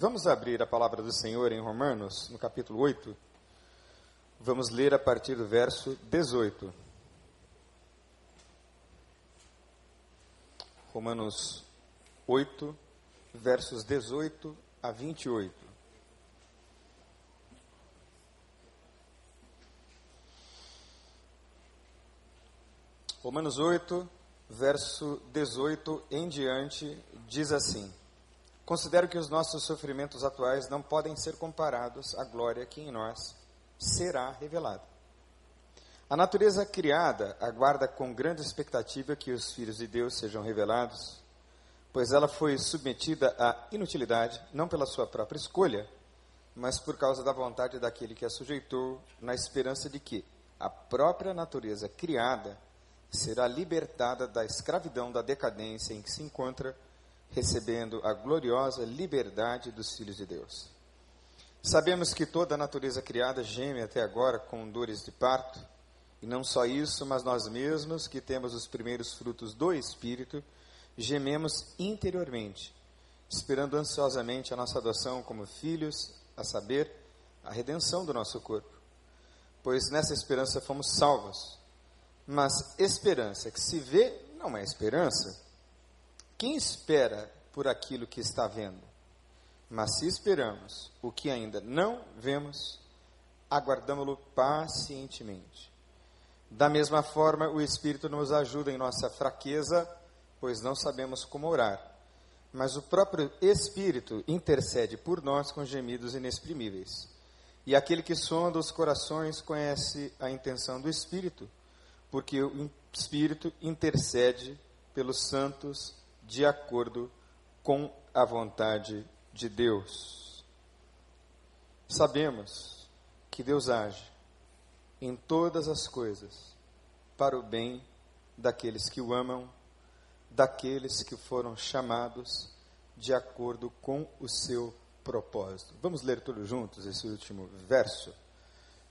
Vamos abrir a palavra do Senhor em Romanos, no capítulo 8. Vamos ler a partir do verso 18. Romanos 8, versos 18 a 28. Romanos 8, verso 18 em diante, diz assim: Considero que os nossos sofrimentos atuais não podem ser comparados à glória que em nós será revelada. A natureza criada aguarda com grande expectativa que os filhos de Deus sejam revelados, pois ela foi submetida à inutilidade, não pela sua própria escolha, mas por causa da vontade daquele que a sujeitou, na esperança de que a própria natureza criada será libertada da escravidão da decadência em que se encontra recebendo a gloriosa liberdade dos filhos de Deus. Sabemos que toda a natureza criada geme até agora com dores de parto, e não só isso, mas nós mesmos, que temos os primeiros frutos do Espírito, gememos interiormente, esperando ansiosamente a nossa adoção como filhos, a saber, a redenção do nosso corpo. Pois nessa esperança fomos salvos. Mas esperança que se vê não é esperança. Quem espera por aquilo que está vendo? Mas se esperamos o que ainda não vemos, aguardamos-lo pacientemente. Da mesma forma, o Espírito nos ajuda em nossa fraqueza, pois não sabemos como orar. Mas o próprio Espírito intercede por nós com gemidos inexprimíveis. E aquele que sonda os corações conhece a intenção do Espírito, porque o Espírito intercede pelos santos de acordo com a vontade de Deus. Sabemos que Deus age em todas as coisas para o bem daqueles que o amam, daqueles que foram chamados de acordo com o seu propósito. Vamos ler todos juntos esse último verso.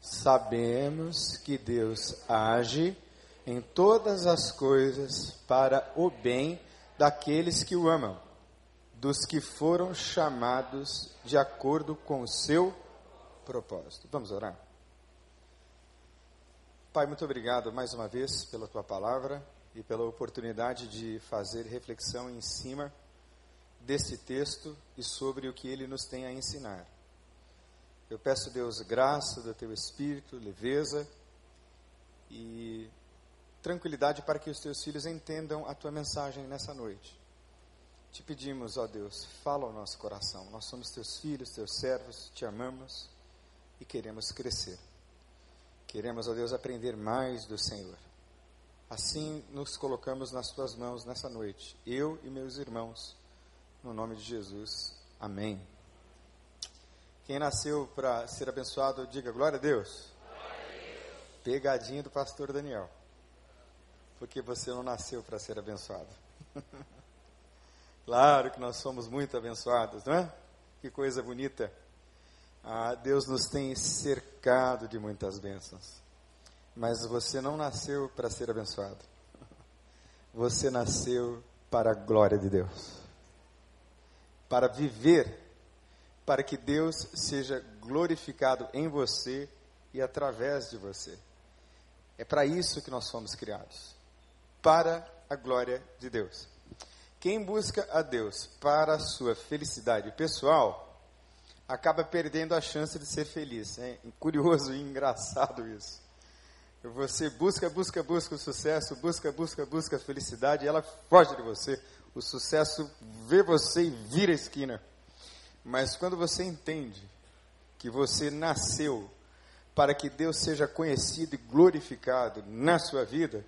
Sabemos que Deus age em todas as coisas para o bem daqueles que o amam, dos que foram chamados de acordo com o seu propósito. Vamos orar? Pai, muito obrigado mais uma vez pela tua palavra e pela oportunidade de fazer reflexão em cima desse texto e sobre o que ele nos tem a ensinar. Eu peço, Deus, graça do teu espírito, leveza e tranquilidade para que os teus filhos entendam a tua mensagem nessa noite. Te pedimos, ó Deus, fala ao nosso coração. Nós somos teus filhos, teus servos, te amamos e queremos crescer. Queremos, ó Deus, aprender mais do Senhor. Assim nos colocamos nas tuas mãos nessa noite, eu e meus irmãos, no nome de Jesus. Amém. Quem nasceu para ser abençoado, diga glória a Deus. Glória a Deus. Pegadinha do pastor Daniel porque você não nasceu para ser abençoado. claro que nós somos muito abençoados, não é? Que coisa bonita. Ah, Deus nos tem cercado de muitas bênçãos. Mas você não nasceu para ser abençoado. Você nasceu para a glória de Deus. Para viver, para que Deus seja glorificado em você e através de você. É para isso que nós fomos criados para a glória de Deus. Quem busca a Deus para a sua felicidade pessoal acaba perdendo a chance de ser feliz. É curioso e engraçado isso. Você busca, busca, busca o sucesso, busca, busca, busca a felicidade, e ela foge de você. O sucesso vê você e vira a esquina. Mas quando você entende que você nasceu para que Deus seja conhecido e glorificado na sua vida,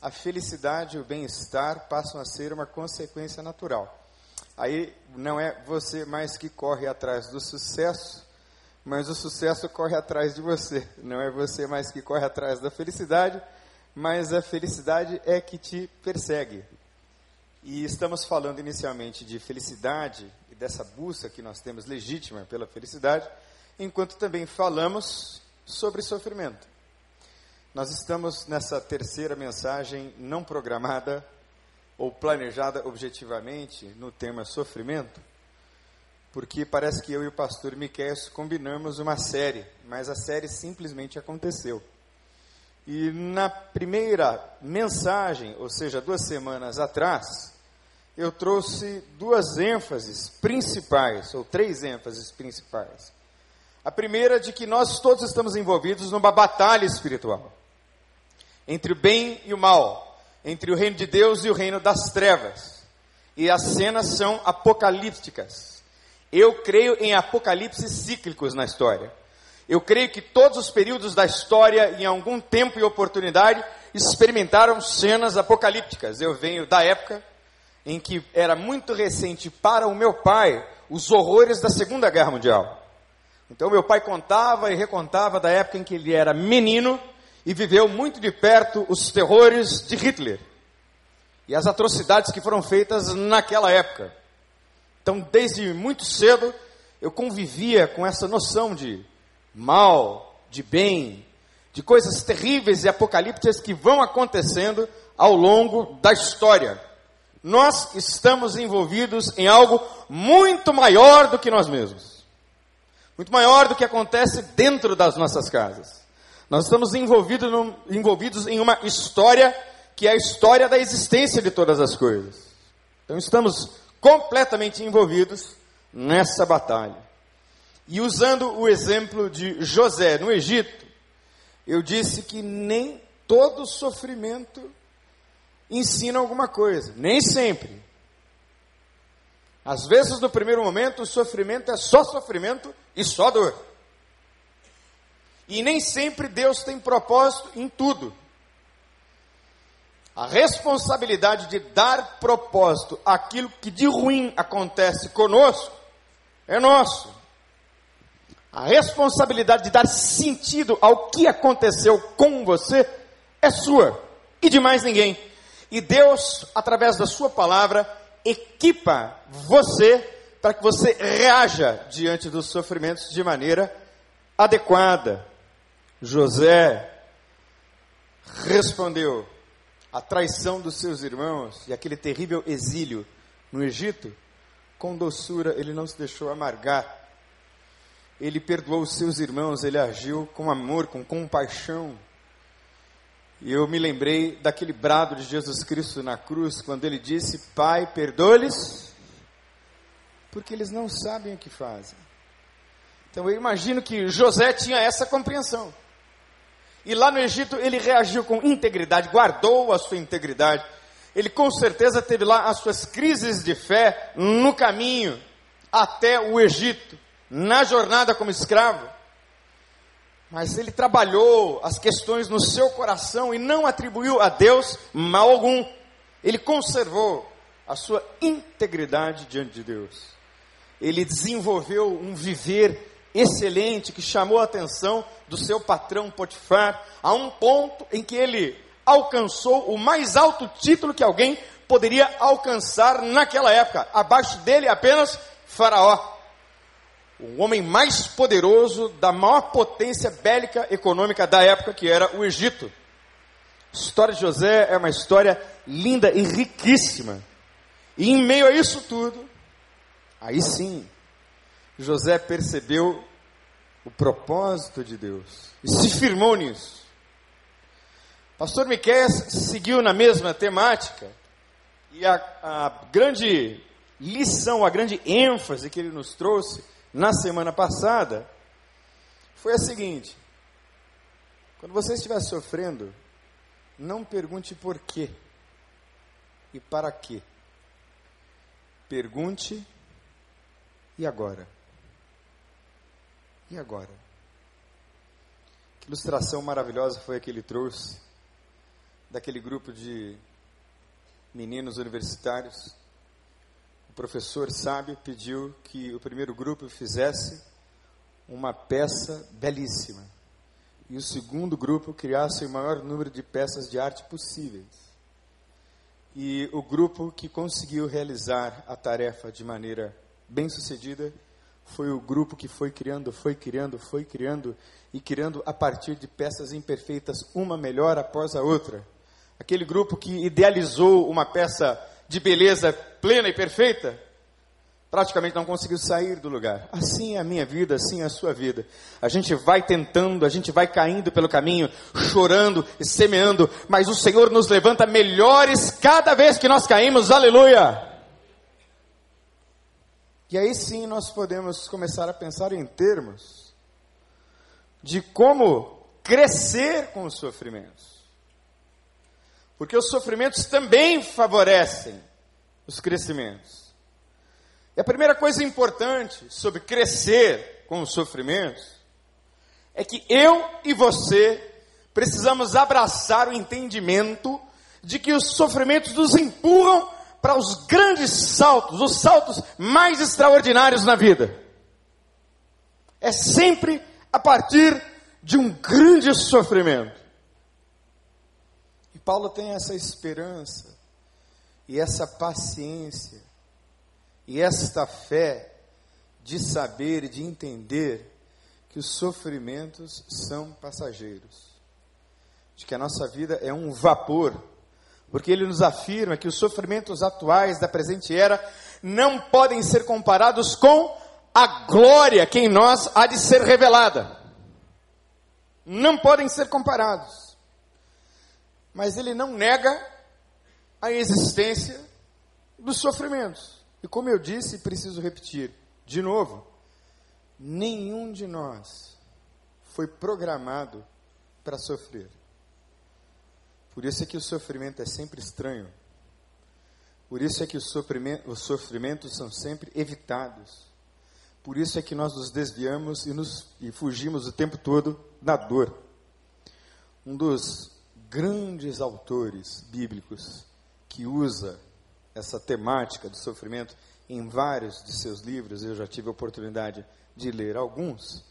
a felicidade e o bem-estar passam a ser uma consequência natural. Aí não é você mais que corre atrás do sucesso, mas o sucesso corre atrás de você. Não é você mais que corre atrás da felicidade, mas a felicidade é que te persegue. E estamos falando inicialmente de felicidade e dessa busca que nós temos legítima pela felicidade, enquanto também falamos sobre sofrimento. Nós estamos nessa terceira mensagem não programada ou planejada objetivamente no tema sofrimento, porque parece que eu e o pastor Miquel combinamos uma série, mas a série simplesmente aconteceu. E na primeira mensagem, ou seja, duas semanas atrás, eu trouxe duas ênfases principais, ou três ênfases principais. A primeira de que nós todos estamos envolvidos numa batalha espiritual entre o bem e o mal, entre o reino de Deus e o reino das trevas. E as cenas são apocalípticas. Eu creio em apocalipses cíclicos na história. Eu creio que todos os períodos da história, em algum tempo e oportunidade, experimentaram cenas apocalípticas. Eu venho da época em que era muito recente para o meu pai os horrores da Segunda Guerra Mundial. Então, meu pai contava e recontava da época em que ele era menino e viveu muito de perto os terrores de Hitler e as atrocidades que foram feitas naquela época. Então, desde muito cedo, eu convivia com essa noção de mal, de bem, de coisas terríveis e apocalípticas que vão acontecendo ao longo da história. Nós estamos envolvidos em algo muito maior do que nós mesmos. Muito maior do que acontece dentro das nossas casas. Nós estamos envolvidos, no, envolvidos em uma história que é a história da existência de todas as coisas. Então estamos completamente envolvidos nessa batalha. E usando o exemplo de José no Egito, eu disse que nem todo sofrimento ensina alguma coisa, nem sempre. Às vezes, no primeiro momento, o sofrimento é só sofrimento e só dor. E nem sempre Deus tem propósito em tudo. A responsabilidade de dar propósito àquilo que de ruim acontece conosco é nosso. A responsabilidade de dar sentido ao que aconteceu com você é sua e de mais ninguém. E Deus, através da Sua palavra, equipa você para que você reaja diante dos sofrimentos de maneira adequada. José respondeu à traição dos seus irmãos e aquele terrível exílio no Egito, com doçura, ele não se deixou amargar. Ele perdoou os seus irmãos, ele agiu com amor, com compaixão. E eu me lembrei daquele brado de Jesus Cristo na cruz, quando ele disse: Pai, perdoe-lhes, porque eles não sabem o que fazem. Então eu imagino que José tinha essa compreensão. E lá no Egito ele reagiu com integridade, guardou a sua integridade. Ele com certeza teve lá as suas crises de fé no caminho até o Egito, na jornada como escravo. Mas ele trabalhou as questões no seu coração e não atribuiu a Deus mal algum. Ele conservou a sua integridade diante de Deus. Ele desenvolveu um viver excelente que chamou a atenção do seu patrão Potifar, a um ponto em que ele alcançou o mais alto título que alguém poderia alcançar naquela época. Abaixo dele apenas Faraó, o homem mais poderoso da maior potência bélica econômica da época, que era o Egito. A história de José é uma história linda e riquíssima. E em meio a isso tudo, aí sim, José percebeu o propósito de Deus e se firmou nisso. Pastor Miquel seguiu na mesma temática e a, a grande lição, a grande ênfase que ele nos trouxe na semana passada foi a seguinte: quando você estiver sofrendo, não pergunte por quê e para quê. Pergunte e agora? E agora? Que ilustração maravilhosa foi a que ele trouxe daquele grupo de meninos universitários. O professor sábio pediu que o primeiro grupo fizesse uma peça belíssima e o segundo grupo criasse o maior número de peças de arte possíveis. E o grupo que conseguiu realizar a tarefa de maneira bem sucedida foi o grupo que foi criando, foi criando, foi criando e criando a partir de peças imperfeitas, uma melhor após a outra. Aquele grupo que idealizou uma peça de beleza plena e perfeita, praticamente não conseguiu sair do lugar. Assim é a minha vida, assim é a sua vida. A gente vai tentando, a gente vai caindo pelo caminho, chorando e semeando, mas o Senhor nos levanta melhores cada vez que nós caímos, aleluia! E aí sim nós podemos começar a pensar em termos de como crescer com os sofrimentos. Porque os sofrimentos também favorecem os crescimentos. E a primeira coisa importante sobre crescer com os sofrimentos é que eu e você precisamos abraçar o entendimento de que os sofrimentos nos empurram para os grandes saltos, os saltos mais extraordinários na vida. É sempre a partir de um grande sofrimento. E Paulo tem essa esperança e essa paciência e esta fé de saber e de entender que os sofrimentos são passageiros, de que a nossa vida é um vapor, porque ele nos afirma que os sofrimentos atuais da presente era não podem ser comparados com a glória que em nós há de ser revelada. Não podem ser comparados. Mas ele não nega a existência dos sofrimentos. E como eu disse, preciso repetir de novo: nenhum de nós foi programado para sofrer. Por isso é que o sofrimento é sempre estranho. Por isso é que os, os sofrimentos são sempre evitados. Por isso é que nós nos desviamos e, nos, e fugimos o tempo todo da dor. Um dos grandes autores bíblicos que usa essa temática do sofrimento em vários de seus livros, eu já tive a oportunidade de ler alguns,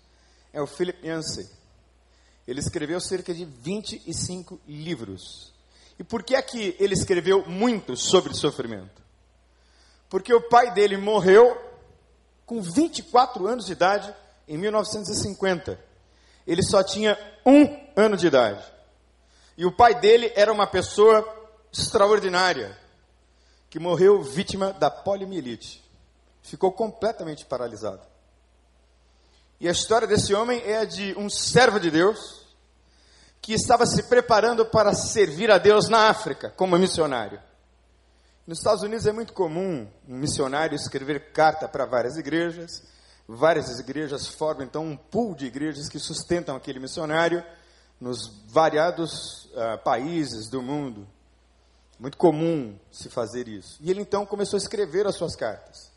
é o Philip Yancey. Ele escreveu cerca de 25 livros. E por que é que ele escreveu muito sobre sofrimento? Porque o pai dele morreu com 24 anos de idade em 1950. Ele só tinha um ano de idade. E o pai dele era uma pessoa extraordinária que morreu vítima da poliomielite. Ficou completamente paralisado. E a história desse homem é a de um servo de Deus que estava se preparando para servir a Deus na África como missionário. Nos Estados Unidos é muito comum um missionário escrever carta para várias igrejas. Várias igrejas formam então um pool de igrejas que sustentam aquele missionário nos variados uh, países do mundo. Muito comum se fazer isso. E ele então começou a escrever as suas cartas.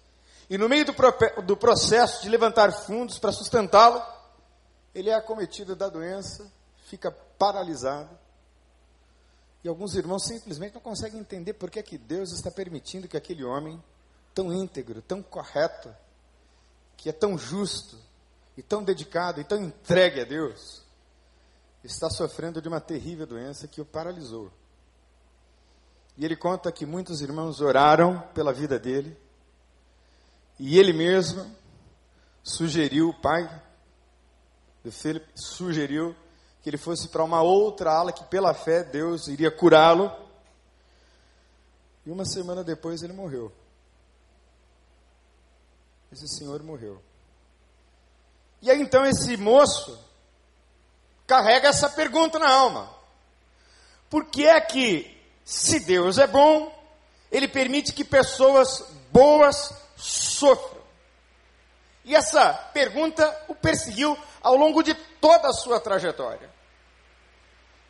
E no meio do, do processo de levantar fundos para sustentá-lo, ele é acometido da doença, fica paralisado. E alguns irmãos simplesmente não conseguem entender por que, é que Deus está permitindo que aquele homem, tão íntegro, tão correto, que é tão justo, e tão dedicado, e tão entregue a Deus, está sofrendo de uma terrível doença que o paralisou. E ele conta que muitos irmãos oraram pela vida dele. E ele mesmo sugeriu, o pai de Philip sugeriu que ele fosse para uma outra ala que pela fé Deus iria curá-lo. E uma semana depois ele morreu. Esse senhor morreu. E aí então esse moço carrega essa pergunta na alma: Por que é que se Deus é bom, Ele permite que pessoas boas sofram. E essa pergunta o perseguiu ao longo de toda a sua trajetória.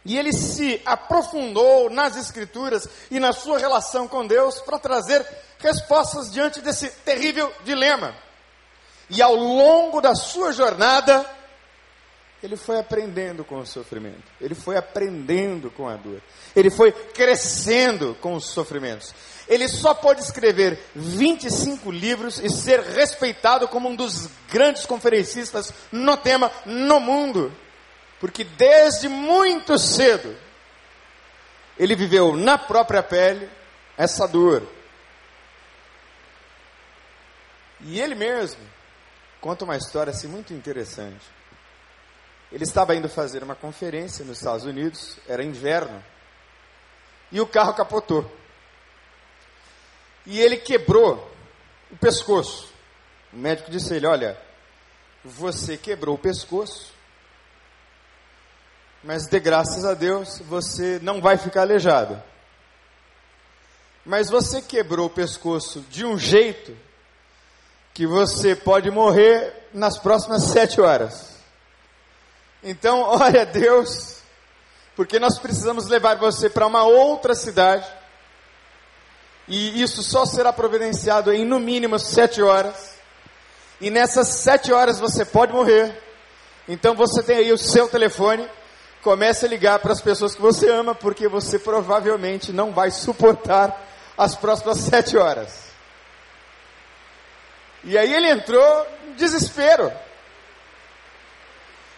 E ele se aprofundou nas Escrituras e na sua relação com Deus para trazer respostas diante desse terrível dilema. E ao longo da sua jornada, ele foi aprendendo com o sofrimento, ele foi aprendendo com a dor, ele foi crescendo com os sofrimentos. Ele só pôde escrever 25 livros e ser respeitado como um dos grandes conferencistas no tema no mundo, porque desde muito cedo ele viveu na própria pele essa dor. E ele mesmo conta uma história assim muito interessante. Ele estava indo fazer uma conferência nos Estados Unidos, era inverno, e o carro capotou. E ele quebrou o pescoço. O médico disse a ele: Olha, você quebrou o pescoço, mas de graças a Deus você não vai ficar aleijado. Mas você quebrou o pescoço de um jeito que você pode morrer nas próximas sete horas. Então, ore a Deus, porque nós precisamos levar você para uma outra cidade. E isso só será providenciado em no mínimo sete horas. E nessas sete horas você pode morrer. Então você tem aí o seu telefone. Comece a ligar para as pessoas que você ama, porque você provavelmente não vai suportar as próximas sete horas. E aí ele entrou em desespero.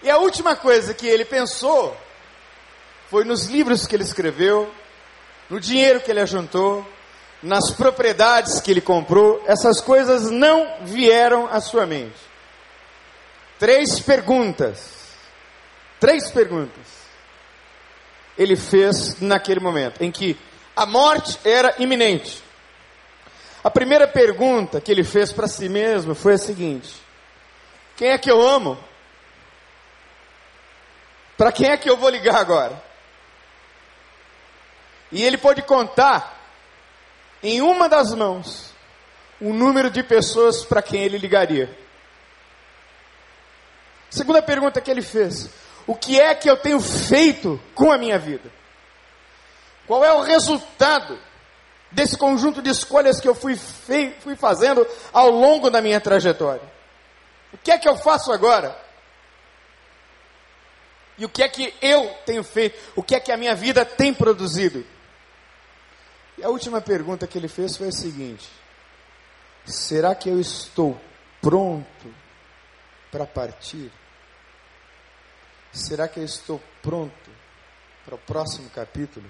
E a última coisa que ele pensou foi nos livros que ele escreveu, no dinheiro que ele ajuntou, nas propriedades que ele comprou. Essas coisas não vieram à sua mente. Três perguntas. Três perguntas. Ele fez naquele momento em que a morte era iminente. A primeira pergunta que ele fez para si mesmo foi a seguinte: Quem é que eu amo? Para quem é que eu vou ligar agora? E ele pôde contar em uma das mãos o número de pessoas para quem ele ligaria. Segunda pergunta que ele fez: O que é que eu tenho feito com a minha vida? Qual é o resultado desse conjunto de escolhas que eu fui, fui fazendo ao longo da minha trajetória? O que é que eu faço agora? E o que é que eu tenho feito? O que é que a minha vida tem produzido? E a última pergunta que ele fez foi a seguinte: será que eu estou pronto para partir? Será que eu estou pronto para o próximo capítulo?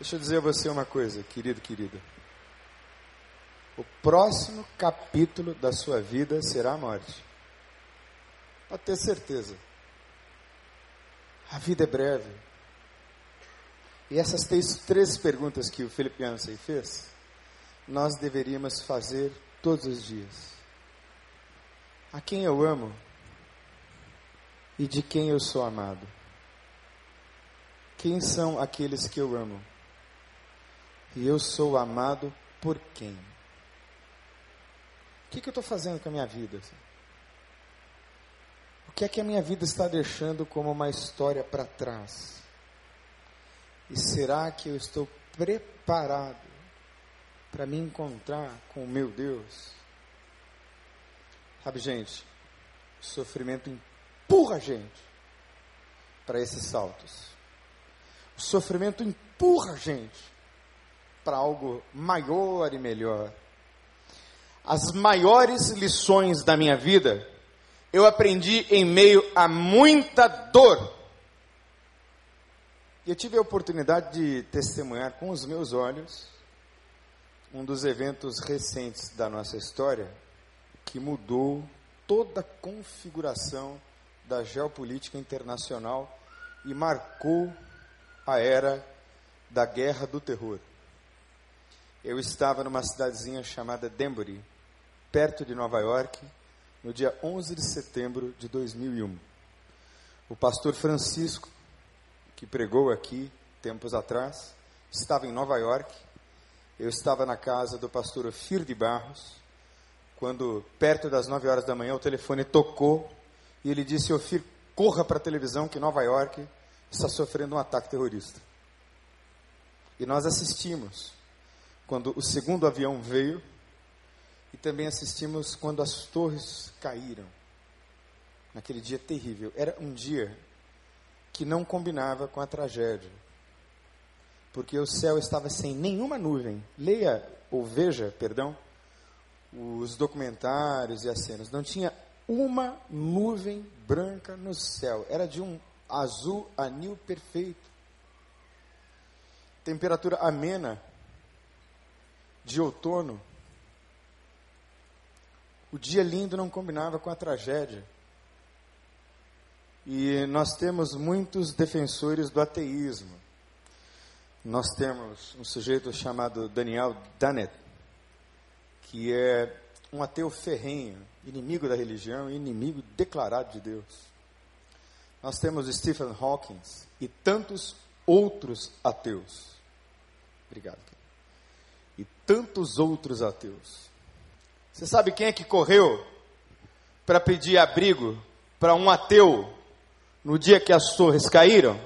Deixa eu dizer a você uma coisa, querido, querida. O próximo capítulo da sua vida será a morte. Pode ter certeza. A vida é breve. E essas três, três perguntas que o Felipe Yancey fez, nós deveríamos fazer todos os dias. A quem eu amo e de quem eu sou amado? Quem são aqueles que eu amo? E eu sou amado por quem? O que, que eu estou fazendo com a minha vida? O que é que a minha vida está deixando como uma história para trás? E será que eu estou preparado para me encontrar com o meu Deus? Sabe, gente, o sofrimento empurra a gente para esses saltos. O sofrimento empurra a gente para algo maior e melhor. As maiores lições da minha vida eu aprendi em meio a muita dor. E eu tive a oportunidade de testemunhar com os meus olhos um dos eventos recentes da nossa história que mudou toda a configuração da geopolítica internacional e marcou a era da guerra do terror eu estava numa cidadezinha chamada Denbury, perto de Nova York, no dia 11 de setembro de 2001. O pastor Francisco, que pregou aqui tempos atrás, estava em Nova York. Eu estava na casa do pastor Ofir de Barros, quando, perto das 9 horas da manhã, o telefone tocou e ele disse: Ofir, corra para a televisão que Nova York está sofrendo um ataque terrorista. E nós assistimos quando o segundo avião veio, e também assistimos quando as torres caíram, naquele dia terrível. Era um dia que não combinava com a tragédia, porque o céu estava sem nenhuma nuvem. Leia, ou veja, perdão, os documentários e as cenas. Não tinha uma nuvem branca no céu, era de um azul anil perfeito. Temperatura amena, de outono, o dia lindo não combinava com a tragédia. E nós temos muitos defensores do ateísmo. Nós temos um sujeito chamado Daniel Dennett, que é um ateu ferrenho, inimigo da religião, inimigo declarado de Deus. Nós temos Stephen Hawking e tantos outros ateus. Obrigado. E tantos outros ateus. Você sabe quem é que correu para pedir abrigo para um ateu no dia que as torres caíram?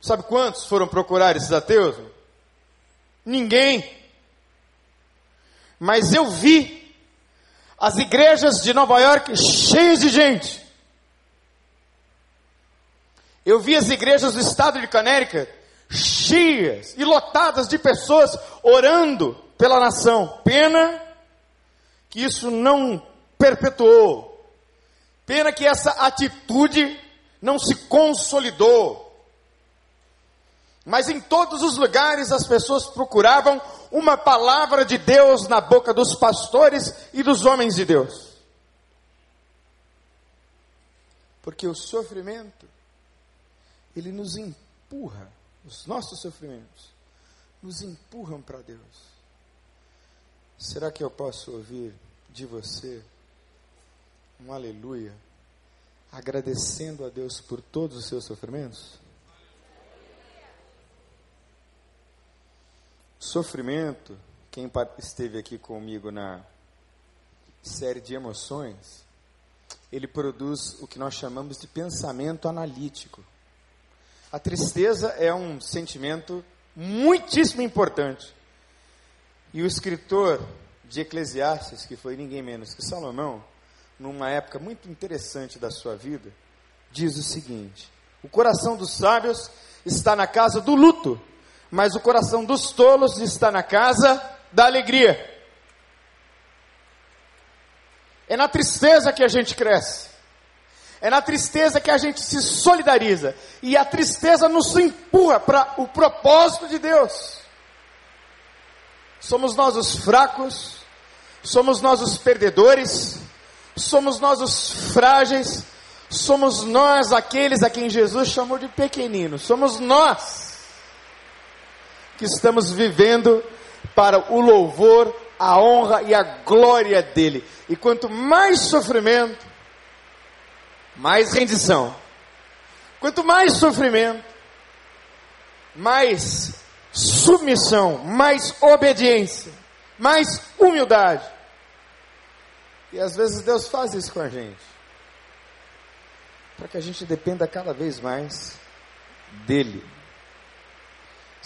Sabe quantos foram procurar esses ateus? Ninguém. Mas eu vi as igrejas de Nova York cheias de gente. Eu vi as igrejas do estado de Connecticut cheias e lotadas de pessoas orando pela nação. Pena que isso não perpetuou. Pena que essa atitude não se consolidou. Mas em todos os lugares as pessoas procuravam uma palavra de Deus na boca dos pastores e dos homens de Deus. Porque o sofrimento, ele nos empurra, os nossos sofrimentos, nos empurram para Deus. Será que eu posso ouvir de você um aleluia, agradecendo a Deus por todos os seus sofrimentos? Sofrimento, quem esteve aqui comigo na série de emoções, ele produz o que nós chamamos de pensamento analítico. A tristeza é um sentimento muitíssimo importante. E o escritor de Eclesiastes, que foi ninguém menos que Salomão, numa época muito interessante da sua vida, diz o seguinte: O coração dos sábios está na casa do luto, mas o coração dos tolos está na casa da alegria. É na tristeza que a gente cresce. É na tristeza que a gente se solidariza. E a tristeza nos empurra para o propósito de Deus. Somos nós os fracos, somos nós os perdedores, somos nós os frágeis, somos nós aqueles a quem Jesus chamou de pequeninos, somos nós que estamos vivendo para o louvor, a honra e a glória dele. E quanto mais sofrimento, mais rendição. Quanto mais sofrimento, mais submissão, mais obediência, mais humildade. E às vezes Deus faz isso com a gente. Para que a gente dependa cada vez mais dele.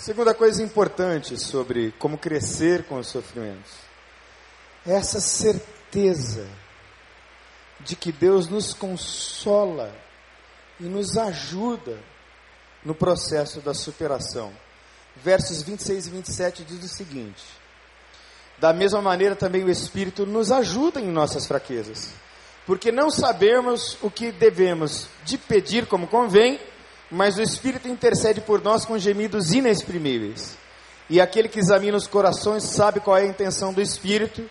Segunda coisa importante sobre como crescer com os sofrimentos é essa certeza de que Deus nos consola e nos ajuda no processo da superação. Versos 26 e 27 diz o seguinte: Da mesma maneira também o Espírito nos ajuda em nossas fraquezas, porque não sabemos o que devemos de pedir como convém mas o Espírito intercede por nós com gemidos inexprimíveis. E aquele que examina os corações sabe qual é a intenção do Espírito,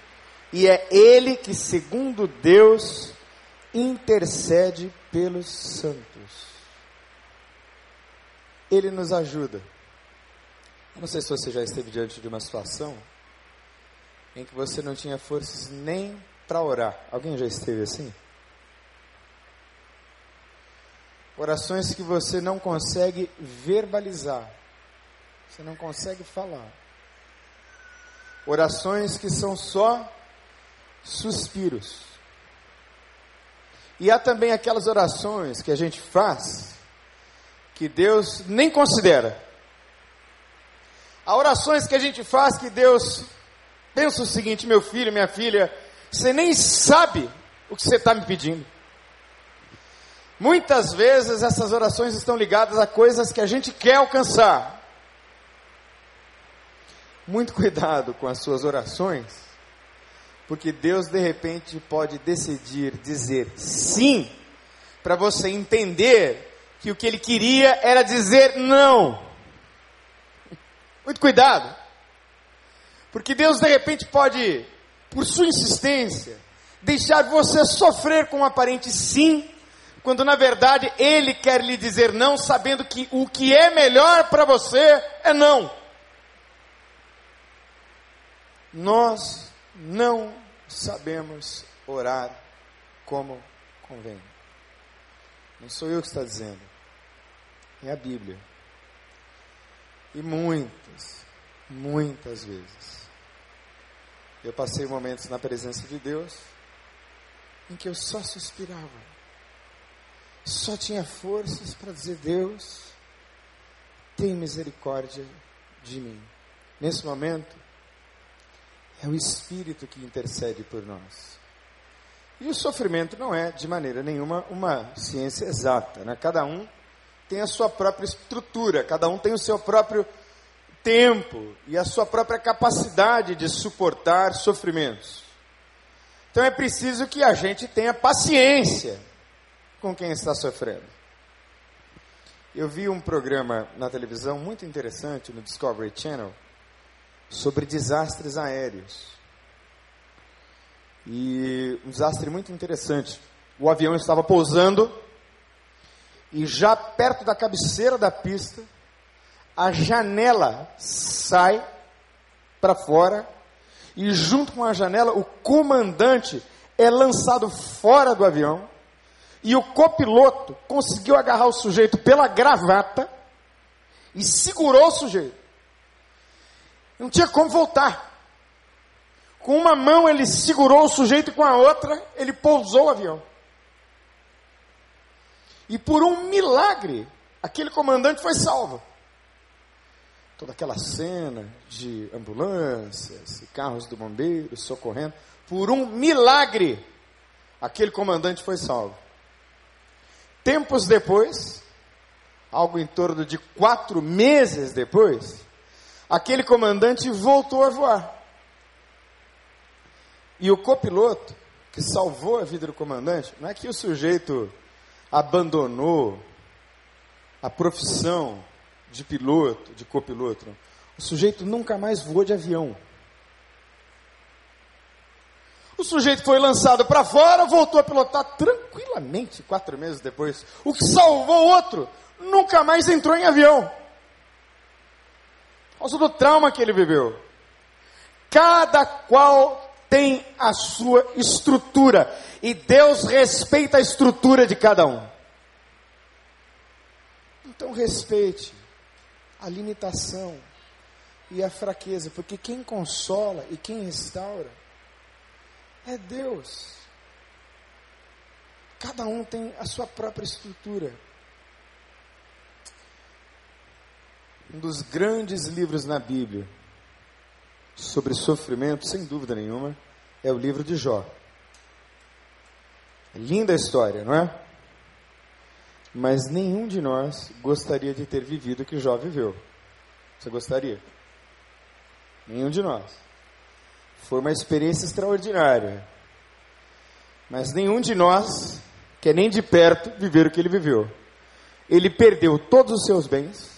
e é Ele que, segundo Deus, intercede pelos santos. Ele nos ajuda. Eu não sei se você já esteve diante de uma situação em que você não tinha forças nem para orar. Alguém já esteve assim? Orações que você não consegue verbalizar. Você não consegue falar. Orações que são só suspiros. E há também aquelas orações que a gente faz que Deus nem considera. Há orações que a gente faz que Deus pensa o seguinte: meu filho, minha filha, você nem sabe o que você está me pedindo. Muitas vezes essas orações estão ligadas a coisas que a gente quer alcançar. Muito cuidado com as suas orações, porque Deus de repente pode decidir dizer sim, para você entender que o que ele queria era dizer não. Muito cuidado, porque Deus de repente pode, por sua insistência, deixar você sofrer com um aparente sim quando na verdade ele quer lhe dizer não, sabendo que o que é melhor para você é não. Nós não sabemos orar como convém. Não sou eu que está dizendo, é a Bíblia. E muitas, muitas vezes, eu passei momentos na presença de Deus em que eu só suspirava, só tinha forças para dizer: Deus, tem misericórdia de mim. Nesse momento, é o Espírito que intercede por nós. E o sofrimento não é, de maneira nenhuma, uma ciência exata. Né? Cada um tem a sua própria estrutura, cada um tem o seu próprio tempo e a sua própria capacidade de suportar sofrimentos. Então é preciso que a gente tenha paciência com quem está sofrendo. Eu vi um programa na televisão muito interessante no Discovery Channel sobre desastres aéreos. E um desastre muito interessante. O avião estava pousando e já perto da cabeceira da pista, a janela sai para fora e junto com a janela o comandante é lançado fora do avião e o copiloto conseguiu agarrar o sujeito pela gravata e segurou o sujeito. Não tinha como voltar. Com uma mão ele segurou o sujeito e com a outra ele pousou o avião. E por um milagre, aquele comandante foi salvo. Toda aquela cena de ambulâncias e carros do bombeiro socorrendo, por um milagre, aquele comandante foi salvo. Tempos depois, algo em torno de quatro meses depois, aquele comandante voltou a voar. E o copiloto, que salvou a vida do comandante, não é que o sujeito abandonou a profissão de piloto, de copiloto. O sujeito nunca mais voou de avião. O sujeito foi lançado para fora, voltou a pilotar tranquilamente quatro meses depois. O que salvou o outro nunca mais entrou em avião. Por causa do trauma que ele viveu. Cada qual tem a sua estrutura. E Deus respeita a estrutura de cada um. Então respeite a limitação e a fraqueza, porque quem consola e quem restaura é Deus. Cada um tem a sua própria estrutura. Um dos grandes livros na Bíblia sobre sofrimento, sem dúvida nenhuma, é o livro de Jó. Linda história, não é? Mas nenhum de nós gostaria de ter vivido o que Jó viveu. Você gostaria? Nenhum de nós. Foi uma experiência extraordinária. Mas nenhum de nós quer nem de perto viver o que ele viveu. Ele perdeu todos os seus bens,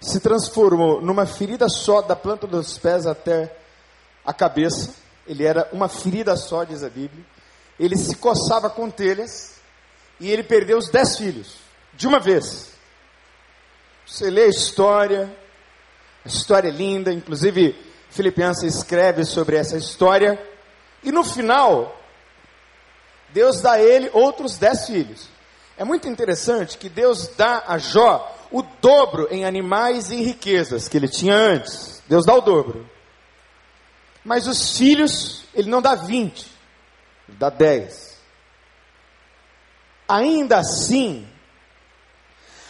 se transformou numa ferida só da planta dos pés até a cabeça. Ele era uma ferida só, diz a Bíblia. Ele se coçava com telhas e ele perdeu os dez filhos, de uma vez. Você lê a história, a história é linda, inclusive Filipenses escreve sobre essa história, e no final, Deus dá a ele outros dez filhos. É muito interessante que Deus dá a Jó o dobro em animais e riquezas que ele tinha antes. Deus dá o dobro. Mas os filhos, ele não dá 20, ele dá 10. Ainda assim,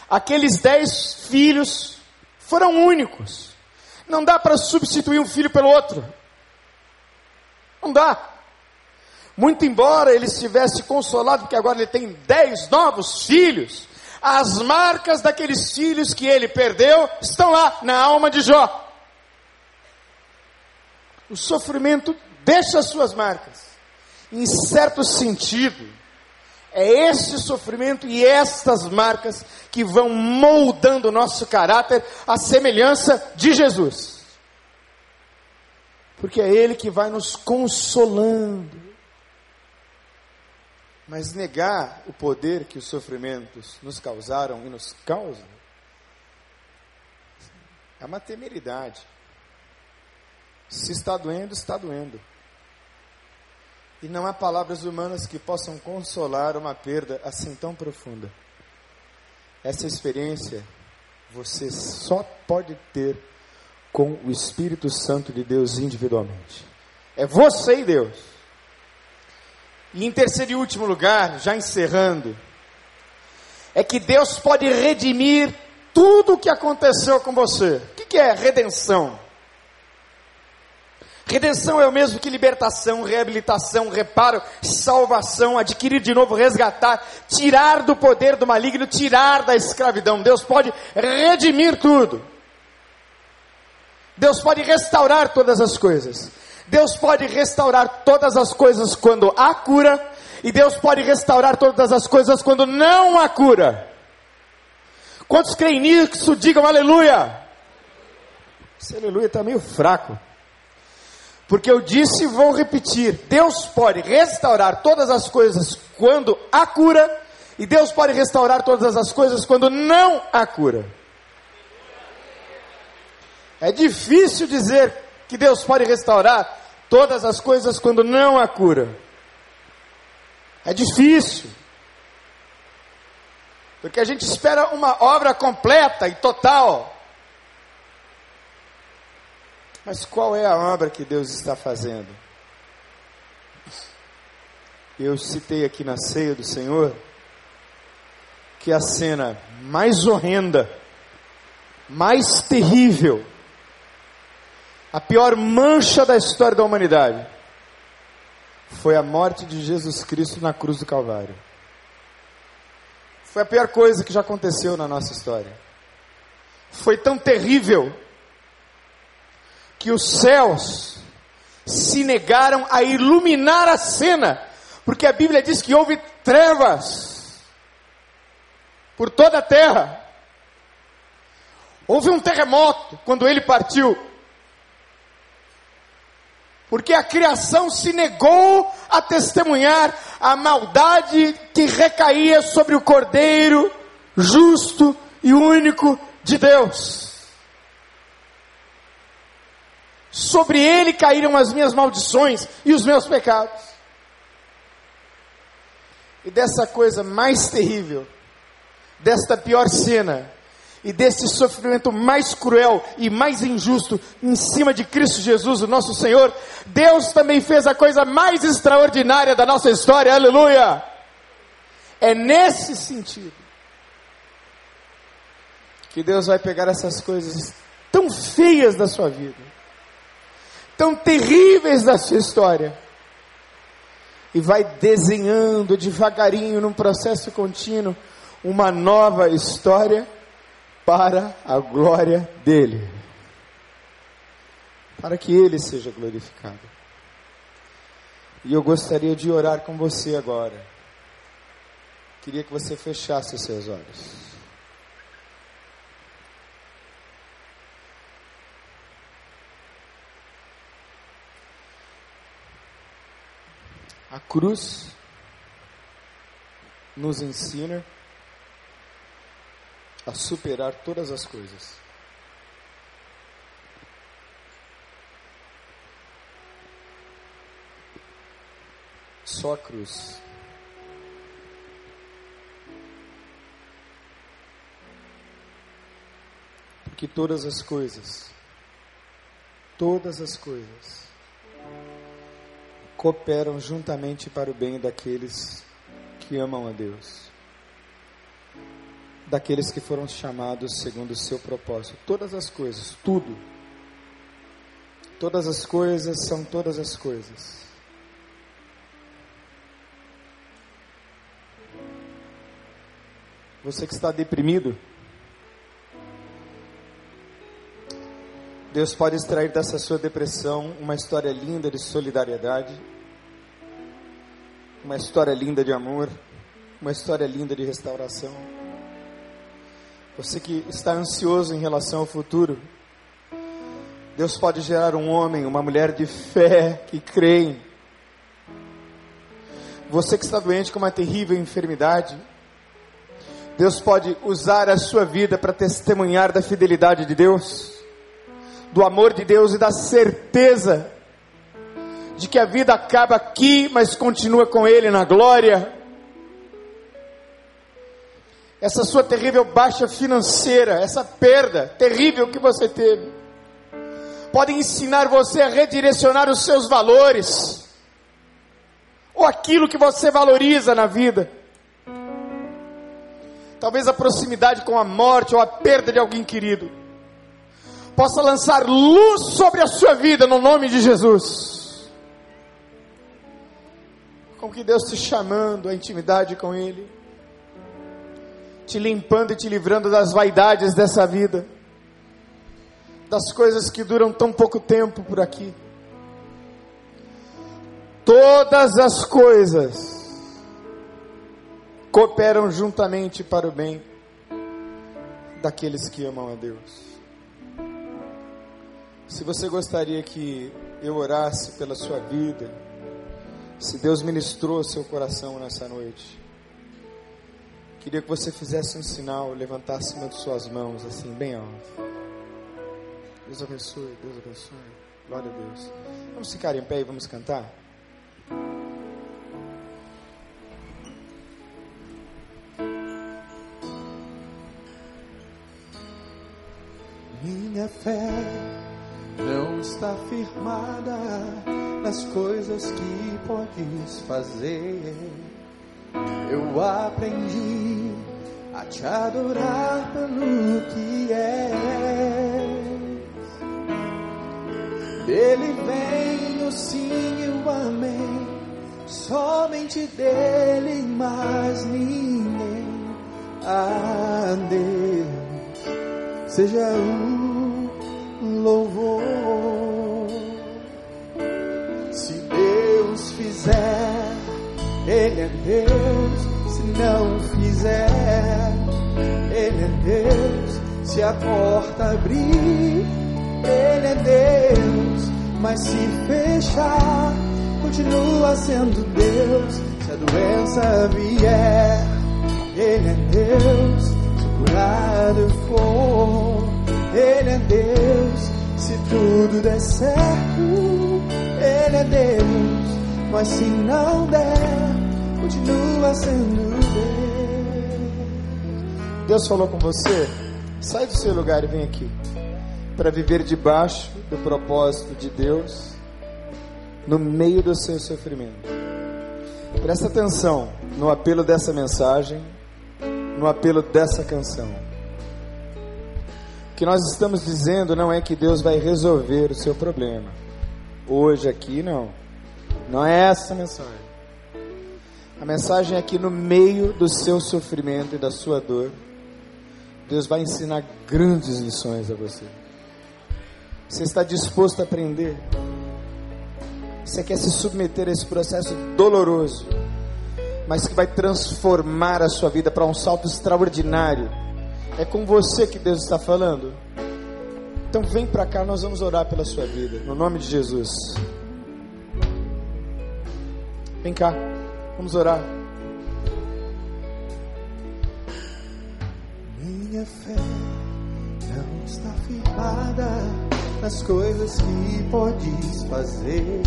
aqueles dez filhos foram únicos. Não dá para substituir um filho pelo outro. Não dá. Muito embora ele estivesse consolado, porque agora ele tem dez novos filhos, as marcas daqueles filhos que ele perdeu estão lá na alma de Jó. O sofrimento deixa as suas marcas. Em certo sentido, é este sofrimento e estas marcas que vão moldando o nosso caráter à semelhança de Jesus. Porque é Ele que vai nos consolando. Mas negar o poder que os sofrimentos nos causaram e nos causam é uma temeridade. Se está doendo, está doendo. E não há palavras humanas que possam consolar uma perda assim tão profunda. Essa experiência você só pode ter com o Espírito Santo de Deus individualmente. É você e Deus. E em terceiro e último lugar, já encerrando, é que Deus pode redimir tudo o que aconteceu com você. O que é redenção? Redenção é o mesmo que libertação, reabilitação, reparo, salvação, adquirir de novo, resgatar, tirar do poder do maligno, tirar da escravidão. Deus pode redimir tudo. Deus pode restaurar todas as coisas. Deus pode restaurar todas as coisas quando há cura, e Deus pode restaurar todas as coisas quando não há cura. Quantos creem nisso? Digam aleluia. Esse aleluia está meio fraco. Porque eu disse e vou repetir: Deus pode restaurar todas as coisas quando há cura, e Deus pode restaurar todas as coisas quando não há cura. É difícil dizer que Deus pode restaurar todas as coisas quando não há cura. É difícil. Porque a gente espera uma obra completa e total. Mas qual é a obra que Deus está fazendo? Eu citei aqui na ceia do Senhor que a cena mais horrenda, mais terrível, a pior mancha da história da humanidade foi a morte de Jesus Cristo na cruz do Calvário. Foi a pior coisa que já aconteceu na nossa história. Foi tão terrível que os céus se negaram a iluminar a cena, porque a Bíblia diz que houve trevas por toda a terra. Houve um terremoto quando ele partiu, porque a criação se negou a testemunhar a maldade que recaía sobre o Cordeiro justo e único de Deus. Sobre ele caíram as minhas maldições e os meus pecados. E dessa coisa mais terrível, desta pior cena, e desse sofrimento mais cruel e mais injusto em cima de Cristo Jesus, o nosso Senhor, Deus também fez a coisa mais extraordinária da nossa história, aleluia! É nesse sentido que Deus vai pegar essas coisas tão feias da sua vida tão terríveis da sua história. E vai desenhando devagarinho, num processo contínuo, uma nova história para a glória dele. Para que ele seja glorificado. E eu gostaria de orar com você agora. Queria que você fechasse os seus olhos. A cruz nos ensina a superar todas as coisas. Só a cruz. Porque todas as coisas, todas as coisas, cooperam juntamente para o bem daqueles que amam a Deus, daqueles que foram chamados segundo o seu propósito. Todas as coisas, tudo. Todas as coisas são todas as coisas. Você que está deprimido, Deus pode extrair dessa sua depressão uma história linda de solidariedade, uma história linda de amor, uma história linda de restauração. Você que está ansioso em relação ao futuro, Deus pode gerar um homem, uma mulher de fé que creem. Você que está doente com uma terrível enfermidade, Deus pode usar a sua vida para testemunhar da fidelidade de Deus. do amor de Deus e da certeza de que a vida acaba aqui, mas continua com Ele na glória. Essa sua terrível baixa financeira, essa perda terrível que você teve, pode ensinar você a redirecionar os seus valores, ou aquilo que você valoriza na vida. Talvez a proximidade com a morte ou a perda de alguém querido possa lançar luz sobre a sua vida no nome de Jesus com que Deus te chamando à intimidade com Ele, te limpando e te livrando das vaidades dessa vida, das coisas que duram tão pouco tempo por aqui. Todas as coisas cooperam juntamente para o bem daqueles que amam a Deus. Se você gostaria que eu orasse pela sua vida, se Deus ministrou seu coração nessa noite, queria que você fizesse um sinal, levantasse uma de suas mãos, assim, bem alto. Deus abençoe, Deus abençoe. Glória a Deus. Vamos ficar em pé e vamos cantar? Minha fé não está firmada nas coisas que podes fazer. Eu aprendi a te adorar pelo que és. Dele vem o sim e o amém, somente dele mais ninguém. A Deus seja o Ele é Deus. Se não fizer, Ele é Deus. Se a porta abrir, Ele é Deus. Mas se fechar, continua sendo Deus. Se a doença vier, Ele é Deus. Se curado for, Ele é Deus. Se tudo der certo, Ele é Deus. Mas se não der, continua sendo Deus. Deus falou com você? Sai do seu lugar e vem aqui. Para viver debaixo do propósito de Deus, no meio do seu sofrimento. Presta atenção no apelo dessa mensagem, no apelo dessa canção. O que nós estamos dizendo não é que Deus vai resolver o seu problema. Hoje aqui não. Não é essa a mensagem. A mensagem é que no meio do seu sofrimento e da sua dor, Deus vai ensinar grandes lições a você. Você está disposto a aprender? Você quer se submeter a esse processo doloroso, mas que vai transformar a sua vida para um salto extraordinário? É com você que Deus está falando? Então vem para cá, nós vamos orar pela sua vida, no nome de Jesus. Vem cá, vamos orar. Minha fé não está firmada nas coisas que podes fazer.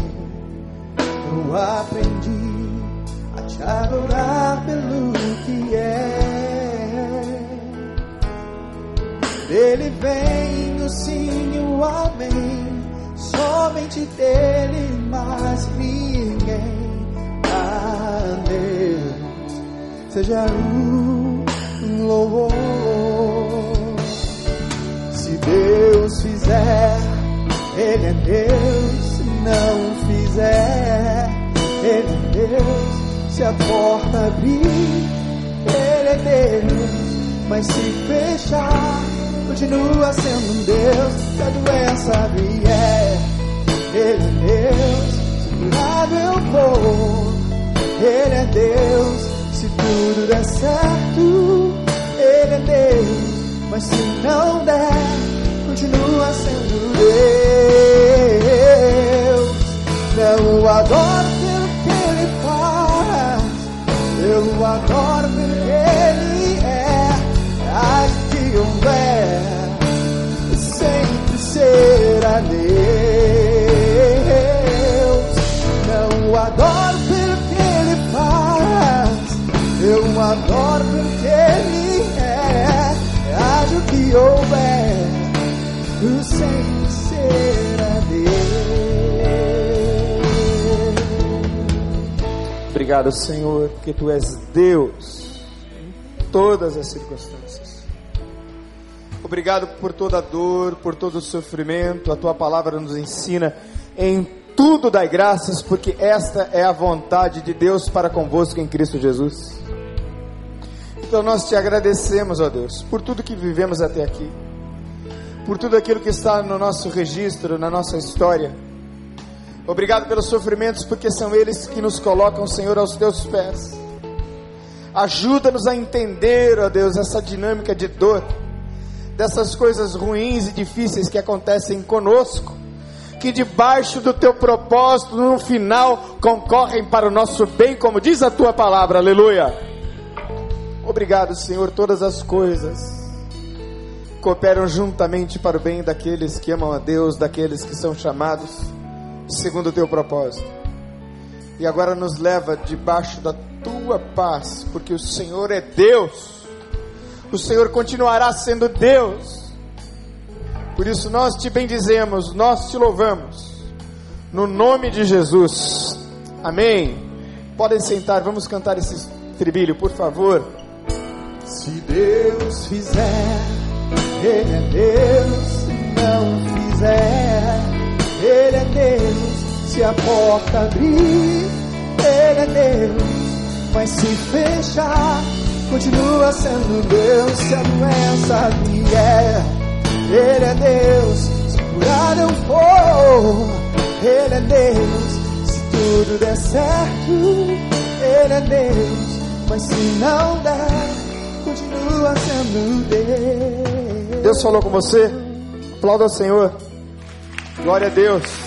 Eu aprendi a te adorar pelo que é. Dele vem o sim o amém. Somente dele, mais a Deus seja o louvor. Se Deus fizer, Ele é Deus. Se não fizer, Ele é Deus. Se a porta abrir, Ele é Deus. Mas se fechar, continua sendo Deus. Se a doença vier, Ele é Deus. Se lado eu vou. Ele é Deus. Se tudo der certo, Ele é Deus. Mas se não der, Obrigado, Senhor, porque tu és Deus em todas as circunstâncias. Obrigado por toda a dor, por todo o sofrimento. A tua palavra nos ensina em tudo dai graças, porque esta é a vontade de Deus para convosco em Cristo Jesus. Então nós te agradecemos, ó Deus, por tudo que vivemos até aqui, por tudo aquilo que está no nosso registro, na nossa história. Obrigado pelos sofrimentos, porque são eles que nos colocam, Senhor, aos teus pés. Ajuda-nos a entender, ó Deus, essa dinâmica de dor dessas coisas ruins e difíceis que acontecem conosco, que debaixo do teu propósito, no final, concorrem para o nosso bem, como diz a tua palavra, aleluia. Obrigado, Senhor, todas as coisas cooperam juntamente para o bem daqueles que amam a Deus, daqueles que são chamados segundo o teu propósito. E agora nos leva debaixo da tua paz, porque o Senhor é Deus o Senhor continuará sendo Deus. Por isso nós te bendizemos, nós te louvamos. No nome de Jesus. Amém. Podem sentar, vamos cantar esse tribilho, por favor. Se Deus fizer, Ele é Deus. Se não fizer, Ele é Deus. Se a porta abrir, Ele é Deus. Mas se fechar, continua sendo Deus se a doença vier. Ele é Deus, se curar não for. Ele é Deus, se tudo der certo. Ele é Deus, mas se não der, continua sendo Deus. Deus falou com você? Aplauda ao Senhor. Glória a Deus.